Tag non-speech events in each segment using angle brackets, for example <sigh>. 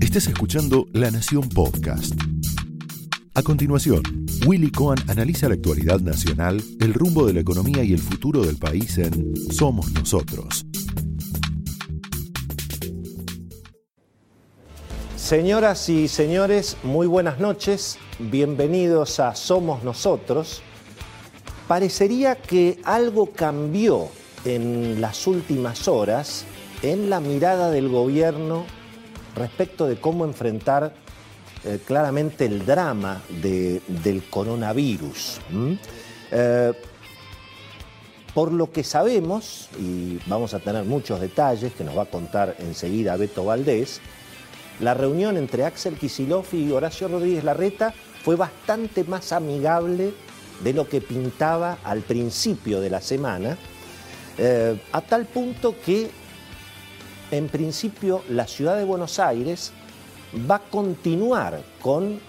Estás escuchando La Nación Podcast. A continuación, Willy Cohen analiza la actualidad nacional, el rumbo de la economía y el futuro del país en Somos Nosotros. Señoras y señores, muy buenas noches. Bienvenidos a Somos Nosotros. Parecería que algo cambió en las últimas horas en la mirada del gobierno respecto de cómo enfrentar eh, claramente el drama del coronavirus. Eh, por lo que sabemos, y vamos a tener muchos detalles que nos va a contar enseguida Beto Valdés, la reunión entre Axel Kisilov y Horacio Rodríguez Larreta fue bastante más amigable de lo que pintaba al principio de la semana, eh, a tal punto que en principio la ciudad de Buenos Aires va a continuar con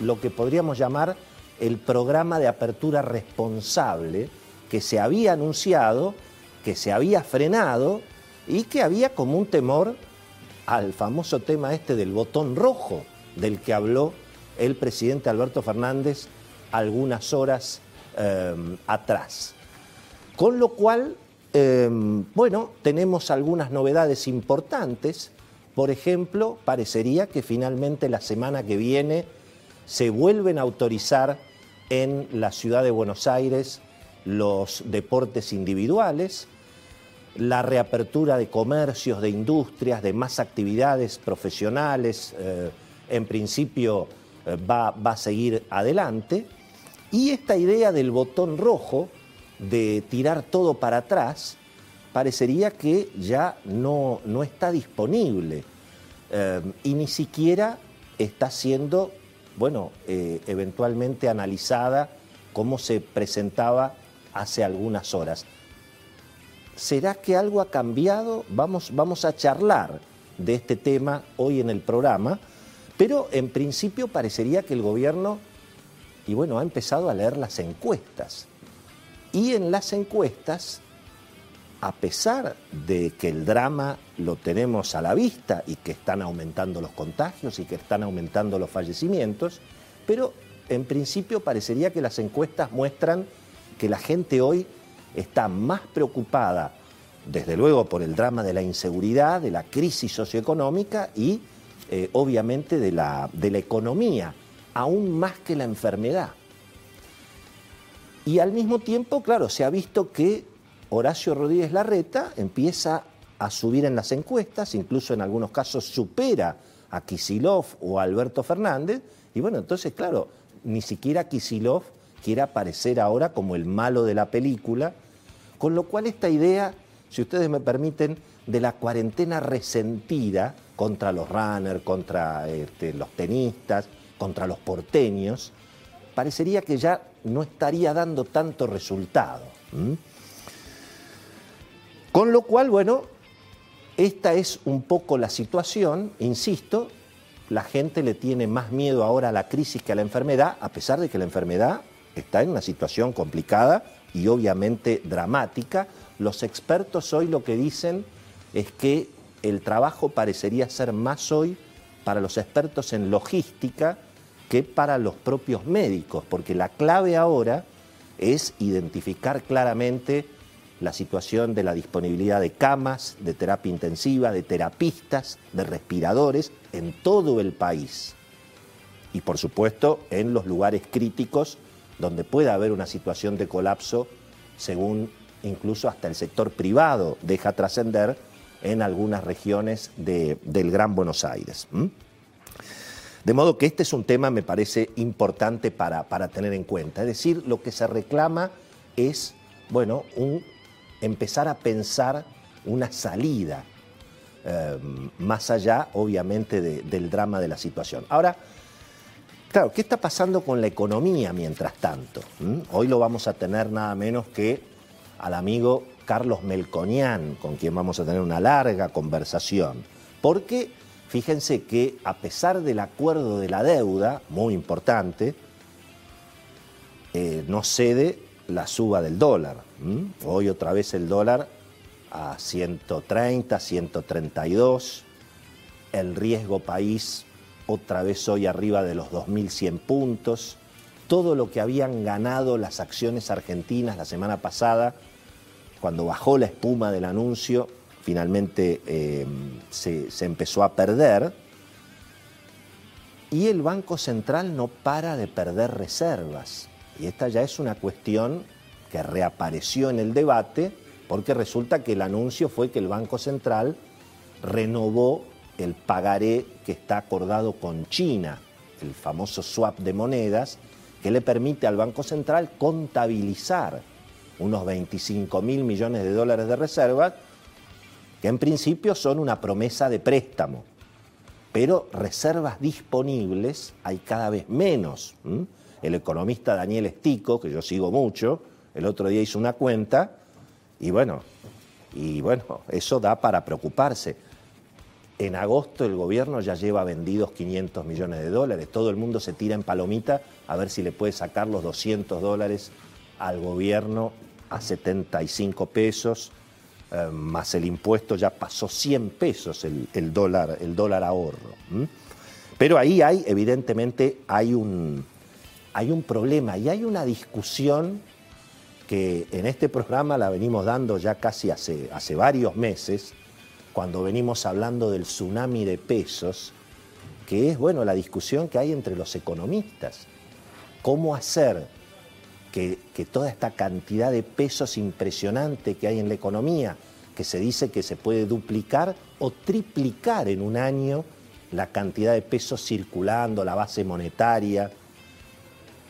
lo que podríamos llamar el programa de apertura responsable que se había anunciado, que se había frenado y que había como un temor al famoso tema este del botón rojo del que habló el presidente Alberto Fernández algunas horas eh, atrás. Con lo cual Em, bueno, tenemos algunas novedades importantes. Por ejemplo, parecería que finalmente la semana que viene se vuelven a autorizar en la ciudad de Buenos Aires los deportes individuales, la reapertura de comercios, de industrias, de más actividades profesionales, eh, en principio eh, va a seguir adelante. Y esta idea del botón rojo, de tirar todo para atrás, parecería que ya no, no está disponible eh, y ni siquiera está siendo, bueno, eh, eventualmente analizada como se presentaba hace algunas horas. ¿Será que algo ha cambiado? Vamos, vamos a charlar de este tema hoy en el programa, pero en principio parecería que el gobierno, y bueno, ha empezado a leer las encuestas y en las encuestas, a pesar de que el drama lo tenemos a la vista y que están aumentando los contagios y que están aumentando los fallecimientos, pero en principio parecería que las encuestas muestran que la gente hoy está más preocupada, desde luego, por el drama de la inseguridad, de la crisis socioeconómica y eh, obviamente de la, de la economía, aún más que la enfermedad. Y al mismo tiempo, claro, se ha visto que Horacio Rodríguez Larreta empieza a subir en las encuestas, incluso en algunos casos supera a Kisilov o a Alberto Fernández. Y bueno, entonces, claro, ni siquiera Kisilov quiere aparecer ahora como el malo de la película, con lo cual esta idea, si ustedes me permiten, de la cuarentena resentida contra los runners, contra este, los tenistas, contra los porteños, parecería que ya no estaría dando tanto resultado. Con lo cual, bueno, esta es un poco la situación, insisto, la gente le tiene más miedo ahora a la crisis que a la enfermedad, a pesar de que la enfermedad está en una situación complicada y obviamente dramática. Los expertos hoy lo que dicen es que el trabajo parecería ser más hoy para los expertos en logística que para los propios médicos, porque la clave ahora es identificar claramente la situación de la disponibilidad de camas, de terapia intensiva, de terapistas, de respiradores en todo el país. Y por supuesto en los lugares críticos donde pueda haber una situación de colapso, según incluso hasta el sector privado deja trascender en algunas regiones del Gran Buenos Aires. De modo que este es un tema, me parece, importante para, tener en cuenta. Es decir, lo que se reclama es, bueno, un, empezar a pensar una salida, eh, más allá, obviamente, del drama de la situación. Ahora, claro, ¿qué está pasando con la economía mientras tanto? ¿Mm? Hoy lo vamos a tener nada menos que al amigo Carlos Melconian, con quien vamos a tener una larga conversación, porque Fíjense que a pesar del acuerdo de la deuda, muy importante, eh, no cede la suba del dólar. Hoy otra vez el dólar a 130, 132, el riesgo país otra vez hoy arriba de los 2.100 puntos, todo lo que habían ganado las acciones argentinas la semana pasada, cuando bajó la espuma del anuncio, finalmente eh, se, se empezó a perder. Y el Banco Central no para de perder reservas. Y esta ya es una cuestión que reapareció en el debate porque resulta que el anuncio fue que el Banco Central renovó el pagaré que está acordado con China, el famoso swap de monedas, que le permite al Banco Central contabilizar unos 25 mil millones de dólares de reservas, que en principio son una promesa de préstamo, pero reservas disponibles hay cada vez menos. El economista Daniel Estico, que yo sigo mucho, el otro día hizo una cuenta y bueno, y bueno, eso da para preocuparse. En agosto el gobierno ya lleva vendidos 500 millones de dólares. Todo el mundo se tira en palomita a ver si le puede sacar los 200 dólares al gobierno a 75 pesos, eh, más el impuesto ya pasó 100 pesos el, dólar, el dólar ahorro. Pero ahí hay, evidentemente, hay un, hay un problema y hay una discusión que en este programa la venimos dando ya casi hace, hace varios meses cuando venimos hablando del tsunami de pesos, que es bueno la discusión que hay entre los economistas. ¿Cómo hacer que, toda esta cantidad de pesos impresionante que hay en la economía, que se dice que se puede duplicar o triplicar en un año la cantidad de pesos circulando, la base monetaria?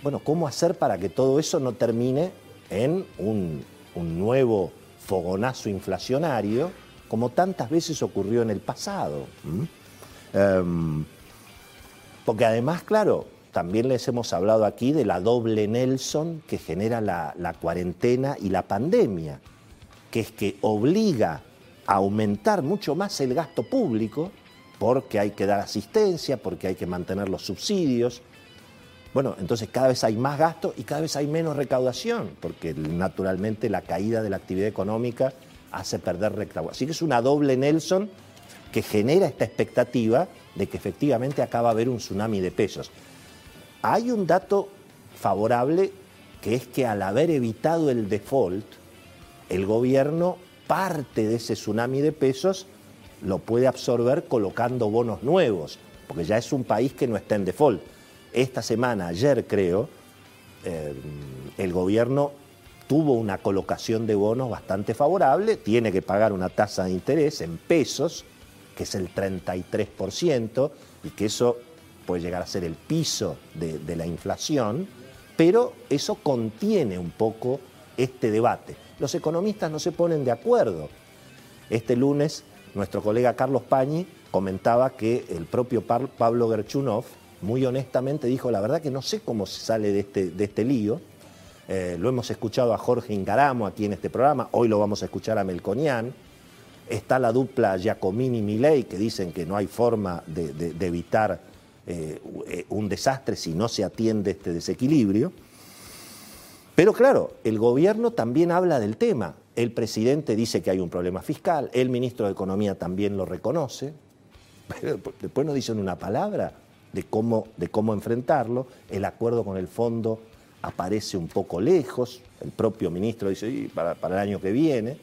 Bueno, ¿cómo hacer para que todo eso no termine en un, nuevo fogonazo inflacionario? como tantas veces ocurrió en el pasado. Em, porque además, claro, también les hemos hablado aquí de la doble Nelson que genera la, cuarentena y la pandemia, que es que obliga a aumentar mucho más el gasto público, porque hay que dar asistencia, porque hay que mantener los subsidios. Bueno, entonces cada vez hay más gasto y cada vez hay menos recaudación, porque naturalmente la caída de la actividad económica hace perder recaudación. Así que es una doble Nelson que genera esta expectativa de que efectivamente acaba de haber un tsunami de pesos. Hay un dato favorable que es que al haber evitado el default, el gobierno parte de ese tsunami de pesos lo puede absorber colocando bonos nuevos, porque ya es un país que no está en default. Esta semana, ayer creo, eh, el gobierno tuvo una colocación de bonos bastante favorable, tiene que pagar una tasa de interés en pesos, que es el 33%, y que eso puede llegar a ser el piso de, la inflación, pero eso contiene un poco este debate. Los economistas no se ponen de acuerdo. Este lunes nuestro colega Carlos Pañi comentaba que el propio Pablo Gerchunov muy honestamente dijo, la verdad que no sé cómo se sale de este, de este lío, eh, lo hemos escuchado a Jorge Ingaramo aquí en este programa, hoy lo vamos a escuchar a Melconian. Está la dupla Giacomini-Milei que dicen que no hay forma de, evitar eh, un desastre si no se atiende este desequilibrio. Pero claro, el gobierno también habla del tema. El presidente dice que hay un problema fiscal, el ministro de Economía también lo reconoce, <laughs> pero después no dicen una palabra de cómo, de cómo enfrentarlo. El acuerdo con el fondo aparece un poco lejos, el propio ministro dice, para, para, el año que viene.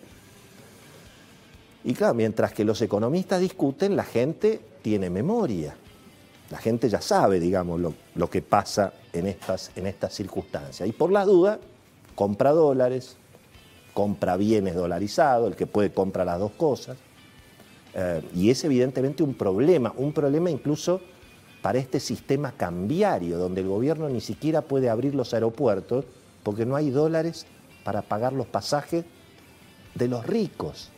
Y claro, mientras que los economistas discuten, la gente tiene memoria. La gente ya sabe, digamos, lo, que pasa en estas, en estas circunstancias. Y por la duda, compra dólares, compra bienes dolarizados, el que puede comprar las dos cosas. Eh, y es evidentemente un problema, un problema incluso para este sistema cambiario, donde el gobierno ni siquiera puede abrir los aeropuertos porque no hay dólares para pagar los pasajes de los ricos.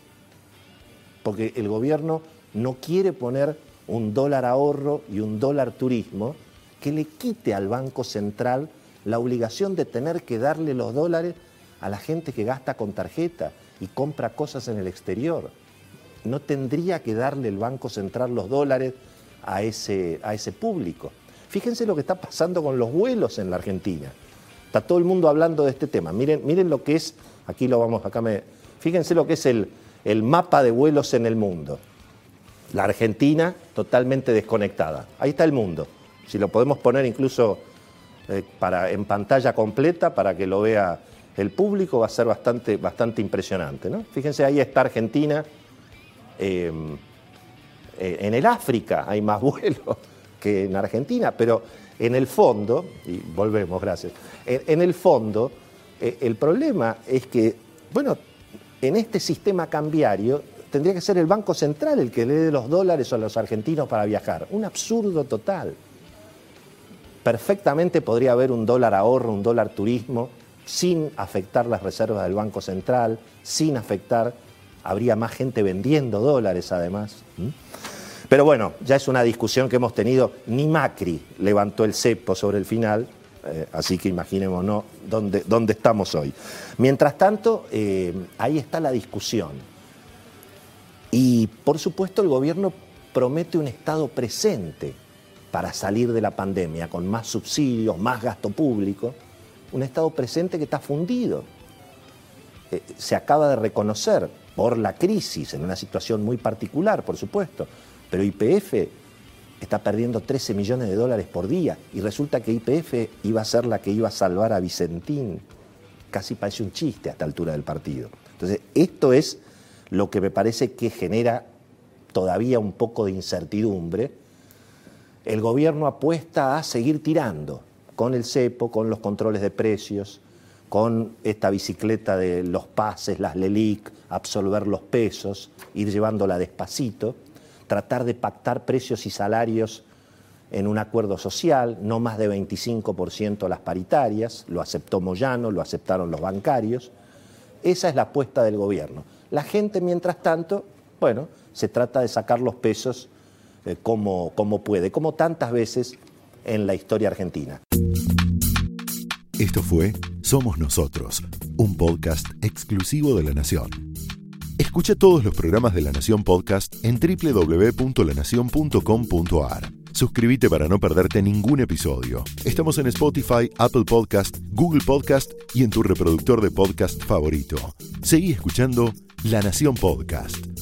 Porque el gobierno no quiere poner un dólar ahorro y un dólar turismo que le quite al Banco Central la obligación de tener que darle los dólares a la gente que gasta con tarjeta y compra cosas en el exterior. No tendría que darle el Banco Central los dólares a ese, a ese público. Fíjense lo que está pasando con los vuelos en la Argentina. Está todo el mundo hablando de este tema. Miren, miren lo que es, aquí lo vamos, acá me. Fíjense lo que es el, el mapa de vuelos en el mundo. La Argentina totalmente desconectada. Ahí está el mundo. Si lo podemos poner incluso eh, para, en pantalla completa para que lo vea el público, va a ser bastante, bastante impresionante. ¿no? Fíjense, ahí está Argentina. Em, eh, en el África hay más <laughs> vuelos que en Argentina, pero en el fondo, y volvemos, gracias, en, el fondo, eh, el problema es que, bueno, en este sistema cambiario tendría que ser el Banco Central el que le dé los dólares a los argentinos para viajar. Un absurdo total. Perfectamente podría haber un dólar ahorro, un dólar turismo, sin afectar las reservas del Banco Central, sin afectar, habría más gente vendiendo dólares además. Pero bueno, ya es una discusión que hemos tenido, ni Macri levantó el cepo sobre el final, eh, así que imaginémonos dónde, dónde, estamos hoy. Mientras tanto, eh, ahí está la discusión. Y por supuesto el gobierno promete un Estado presente para salir de la pandemia, con más subsidios, más gasto público, un Estado presente que está fundido. Eh, se acaba de reconocer por la crisis, en una situación muy particular, por supuesto, pero IPF está perdiendo 13 millones de dólares por día y resulta que IPF iba a ser la que iba a salvar a Vicentín. Casi parece un chiste a esta altura del partido. Entonces, esto es lo que me parece que genera todavía un poco de incertidumbre. El gobierno apuesta a seguir tirando con el cepo, con los controles de precios, con esta bicicleta de los pases, las LELIC, absorber los pesos, ir llevándola despacito, tratar de pactar precios y salarios en un acuerdo social, no más de 25% las paritarias, lo aceptó Moyano, lo aceptaron los bancarios. Esa es la apuesta del gobierno. La gente, mientras tanto, bueno, se trata de sacar los pesos eh, como, como puede, como tantas veces en la historia argentina. Esto fue Somos Nosotros, un podcast exclusivo de La Nación. Escucha todos los programas de La Nación Podcast en www.lanacion.com.ar. Suscríbete para no perderte ningún episodio. Estamos en Spotify, Apple Podcast, Google Podcast y en tu reproductor de podcast favorito. Seguí escuchando la Nación Podcast.